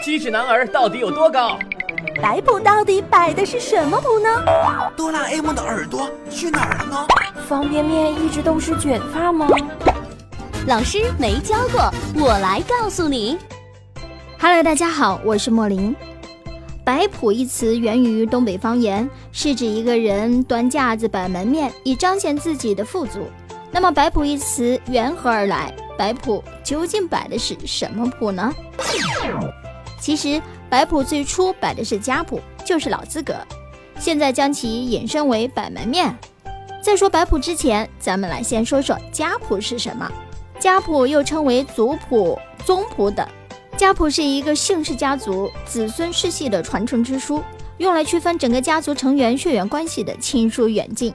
七尺男儿到底有多高？摆谱到底摆的是什么谱呢？哆啦 A 梦的耳朵去哪儿了呢？方便面一直都是卷发吗？老师没教过，我来告诉你。Hello，大家好，我是莫林。摆谱一词源于东北方言，是指一个人端架子摆门面，以彰显自己的富足。那么摆谱一词缘何而来？摆谱究竟摆的是什么谱呢？其实摆谱最初摆的是家谱，就是老资格。现在将其引申为摆门面。在说摆谱之前，咱们来先说说家谱是什么。家谱又称为族谱、宗谱等。家谱是一个姓氏家族子孙世系的传承之书，用来区分整个家族成员血缘关系的亲疏远近。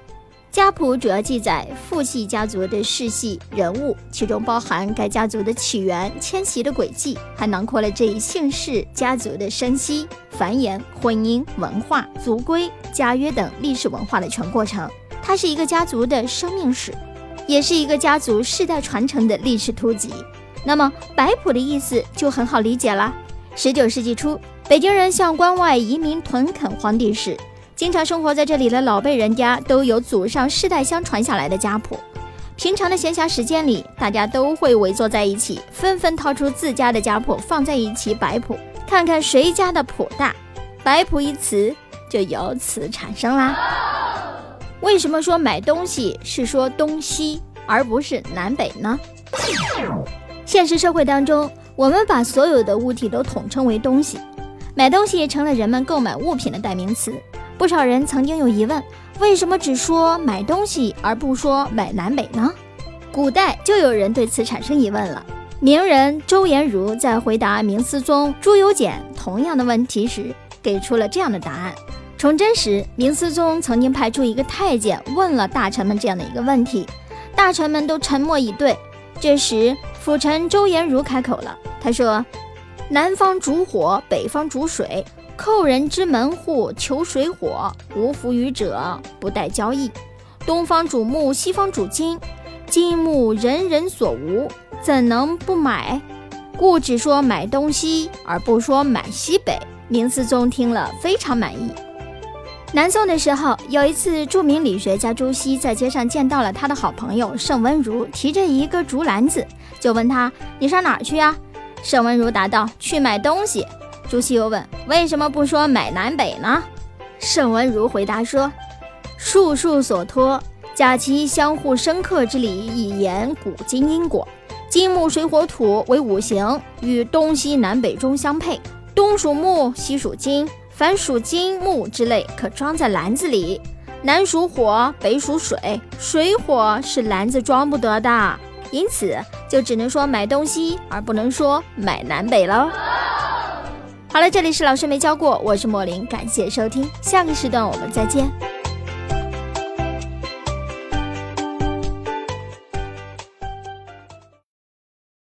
家谱主要记载父系家族的世系人物，其中包含该家族的起源、迁徙的轨迹，还囊括了这一姓氏家族的生息、繁衍、婚姻、文化、族规、家约等历史文化的全过程。它是一个家族的生命史，也是一个家族世代传承的历史图籍。那么摆谱的意思就很好理解了。十九世纪初，北京人向关外移民屯垦荒地时，经常生活在这里的老辈人家都有祖上世代相传下来的家谱。平常的闲暇时间里，大家都会围坐在一起，纷纷掏出自家的家谱放在一起摆谱，看看谁家的谱大。摆谱一词就由此产生啦。为什么说买东西是说东西，而不是南北呢？现实社会当中，我们把所有的物体都统称为东西，买东西成了人们购买物品的代名词。不少人曾经有疑问：为什么只说买东西而不说买南北呢？古代就有人对此产生疑问了。名人周延儒在回答明思宗朱由检同样的问题时，给出了这样的答案。崇祯时，明思宗曾经派出一个太监问了大臣们这样的一个问题，大臣们都沉默以对。这时，辅臣周延儒开口了，他说：“南方主火，北方主水，寇人之门户求水火，无福于者，不待交易。东方主木，西方主金，金木人人所无，怎能不买？故只说买东西，而不说买西北。”明思宗听了非常满意。南宋的时候，有一次，著名理学家朱熹在街上见到了他的好朋友盛文如，提着一个竹篮子，就问他：“你上哪儿去呀？”盛文如答道：“去买东西。”朱熹又问：“为什么不说买南北呢？”盛文如回答说：“术数所托，假其相互生克之理，以言古今因果。金木水火土为五行，与东西南北中相配，东属木，西属金。”凡属金木之类，可装在篮子里。南属火，北属水，水火是篮子装不得的，因此就只能说买东西，而不能说买南北了。好了，这里是老师没教过，我是莫林，感谢收听，下个时段我们再见。